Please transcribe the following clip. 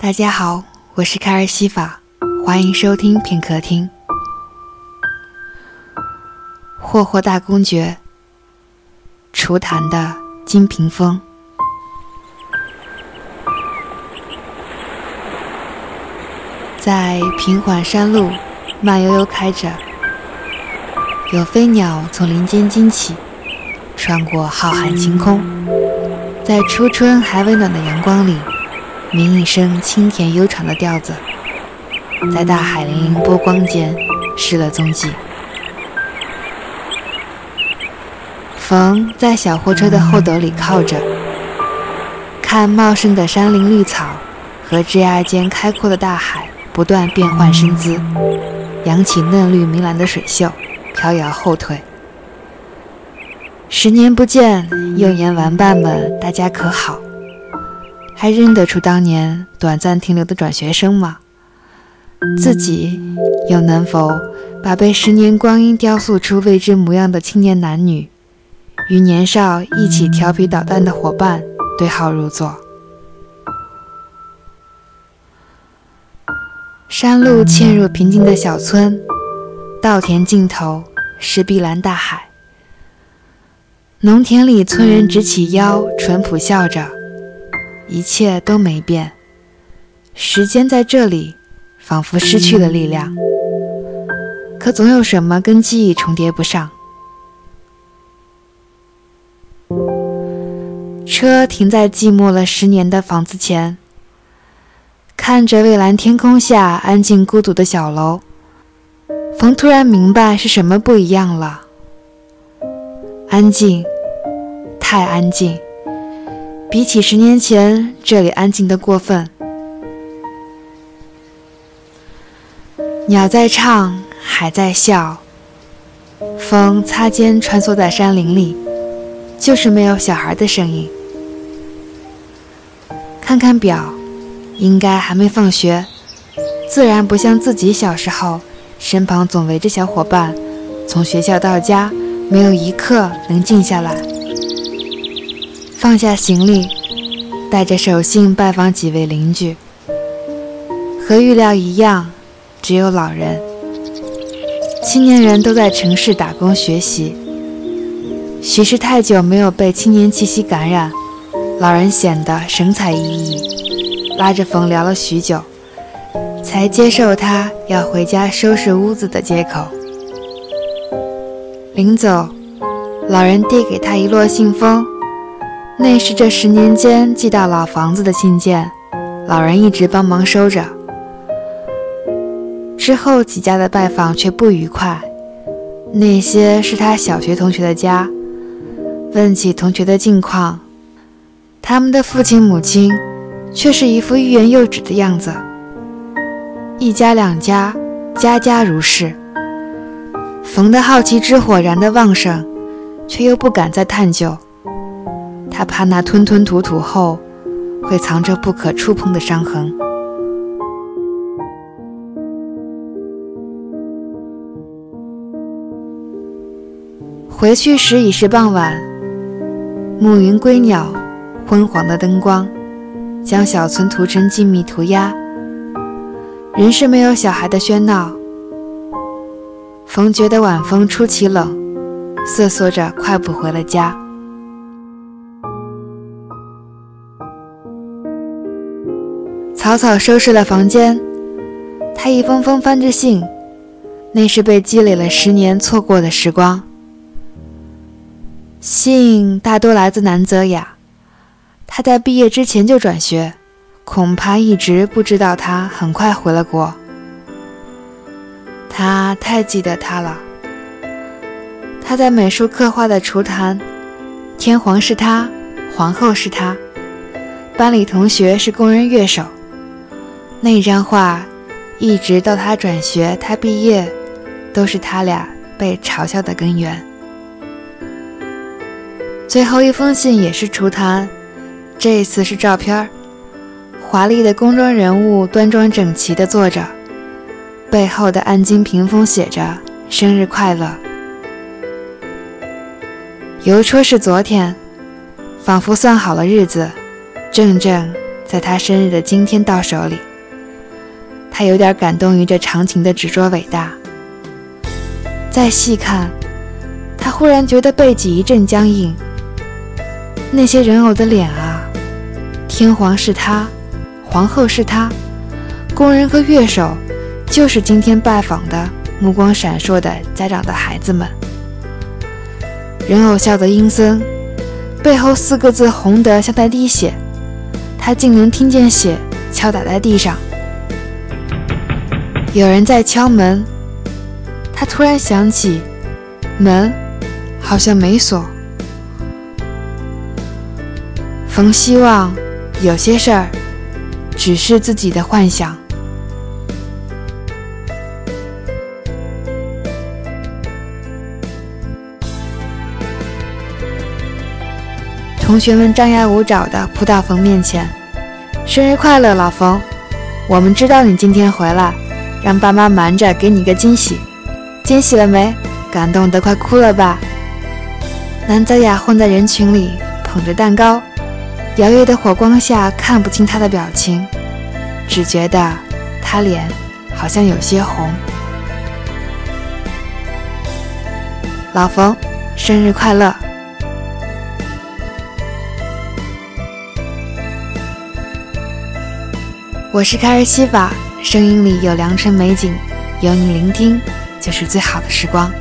大家好，我是凯尔西法，欢迎收听片刻听。霍霍大公爵，厨坛的金屏风，在平缓山路慢悠悠开着，有飞鸟从林间惊起，穿过浩瀚晴空，在初春还未暖的阳光里。鸣一声清甜悠长的调子，在大海粼粼波光间失了踪迹。冯在小货车的后斗里靠着，看茂盛的山林绿草和枝桠间开阔的大海不断变换身姿，扬起嫩绿明蓝的水袖，飘摇后退。十年不见，幼年玩伴们，大家可好？还认得出当年短暂停留的转学生吗？自己又能否把被十年光阴雕塑出未知模样的青年男女，与年少一起调皮捣蛋的伙伴对号入座？山路嵌入平静的小村，稻田尽头是碧蓝大海。农田里，村人直起腰，淳朴笑着。一切都没变，时间在这里仿佛失去了力量，可总有什么跟记忆重叠不上。车停在寂寞了十年的房子前，看着蔚蓝天空下安静孤独的小楼，冯突然明白是什么不一样了。安静，太安静。比起十年前，这里安静的过分。鸟在唱，海在笑，风擦肩穿梭在山林里，就是没有小孩的声音。看看表，应该还没放学，自然不像自己小时候，身旁总围着小伙伴，从学校到家，没有一刻能静下来。放下行李，带着手信拜访几位邻居。和预料一样，只有老人。青年人都在城市打工学习。许是太久没有被青年气息感染，老人显得神采奕奕，拉着冯聊了许久，才接受他要回家收拾屋子的借口。临走，老人递给他一摞信封。那是这十年间寄到老房子的信件，老人一直帮忙收着。之后几家的拜访却不愉快，那些是他小学同学的家，问起同学的近况，他们的父亲母亲却是一副欲言又止的样子。一家两家，家家如是。冯的好奇之火燃得旺盛，却又不敢再探究。他怕那吞吞吐吐后会藏着不可触碰的伤痕。回去时已是傍晚，暮云归鸟，昏黄的灯光将小村涂成静谧涂鸦，仍是没有小孩的喧闹。冯觉得晚风出奇冷，瑟缩着快步回了家。草草收拾了房间，他一封封翻着信，那是被积累了十年错过的时光。信大多来自南泽雅，他在毕业之前就转学，恐怕一直不知道他很快回了国。他太记得他了，他在美术课画的厨坛，天皇是他，皇后是他，班里同学是工人乐手。那张画，一直到他转学、他毕业，都是他俩被嘲笑的根源。最后一封信也是出摊，这次是照片华丽的工装人物端庄整齐地坐着，背后的暗金屏风写着“生日快乐”。邮戳是昨天，仿佛算好了日子，正正在他生日的今天到手里。他有点感动于这长情的执着伟大。再细看，他忽然觉得背脊一阵僵硬。那些人偶的脸啊，天皇是他，皇后是他，工人和乐手就是今天拜访的目光闪烁的家长的孩子们。人偶笑得阴森，背后四个字红得像在滴血，他竟能听见血敲打在地上。有人在敲门，他突然想起，门好像没锁。冯希望有些事儿只是自己的幻想。同学们张牙舞爪地扑到冯面前：“生日快乐，老冯！我们知道你今天回来。”让爸妈瞒着给你个惊喜，惊喜了没？感动得快哭了吧？南泽雅混在人群里，捧着蛋糕，摇曳的火光下看不清她的表情，只觉得她脸好像有些红。老冯，生日快乐！我是凯尔西法。声音里有良辰美景，有你聆听，就是最好的时光。